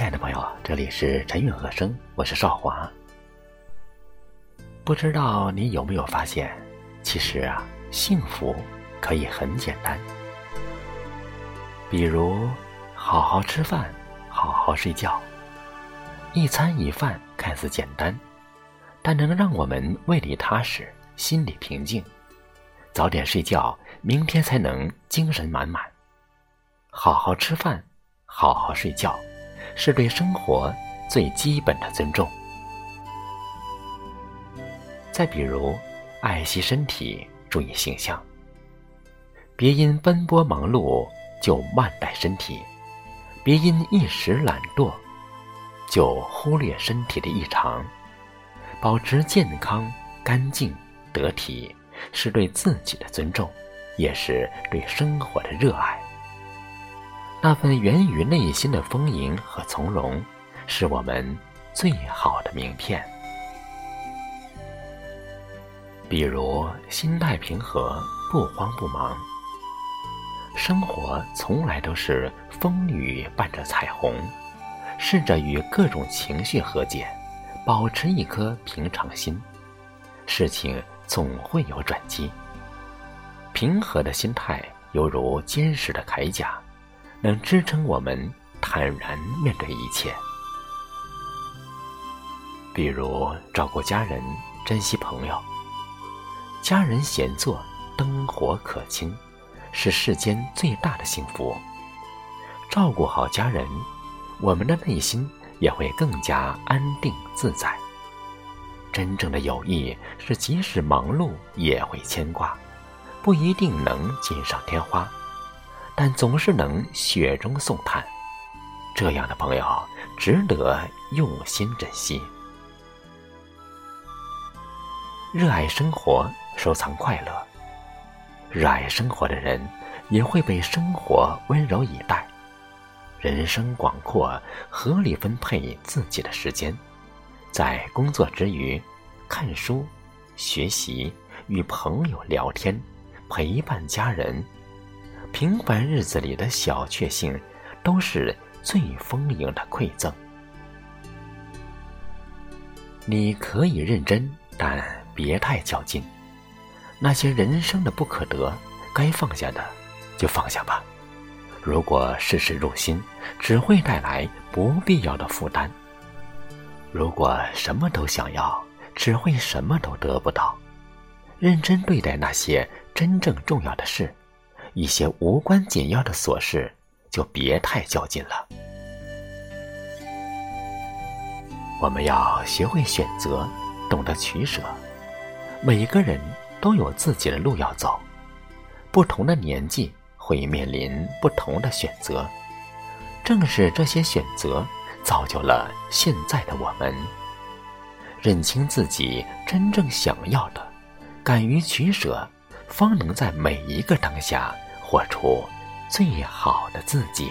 亲爱的朋友，这里是陈韵和声，我是少华。不知道你有没有发现，其实啊，幸福可以很简单。比如，好好吃饭，好好睡觉。一餐一饭看似简单，但能让我们胃里踏实，心里平静。早点睡觉，明天才能精神满满。好好吃饭，好好睡觉，是对生活最基本的尊重。再比如，爱惜身体，注意形象。别因奔波忙碌就慢待身体，别因一时懒惰就忽略身体的异常。保持健康、干净、得体，是对自己的尊重，也是对生活的热爱。那份源于内心的丰盈和从容，是我们最好的名片。比如，心态平和，不慌不忙。生活从来都是风雨伴着彩虹，试着与各种情绪和解，保持一颗平常心，事情总会有转机。平和的心态犹如坚实的铠甲。能支撑我们坦然面对一切，比如照顾家人、珍惜朋友。家人闲坐，灯火可亲，是世间最大的幸福。照顾好家人，我们的内心也会更加安定自在。真正的友谊是，即使忙碌也会牵挂，不一定能锦上添花。但总是能雪中送炭，这样的朋友值得用心珍惜。热爱生活，收藏快乐。热爱生活的人，也会被生活温柔以待。人生广阔，合理分配自己的时间，在工作之余，看书、学习、与朋友聊天、陪伴家人。平凡日子里的小确幸，都是最丰盈的馈赠。你可以认真，但别太较劲。那些人生的不可得，该放下的就放下吧。如果事事入心，只会带来不必要的负担。如果什么都想要，只会什么都得不到。认真对待那些真正重要的事。一些无关紧要的琐事，就别太较劲了。我们要学会选择，懂得取舍。每个人都有自己的路要走，不同的年纪会面临不同的选择。正是这些选择，造就了现在的我们。认清自己真正想要的，敢于取舍。方能在每一个当下活出最好的自己。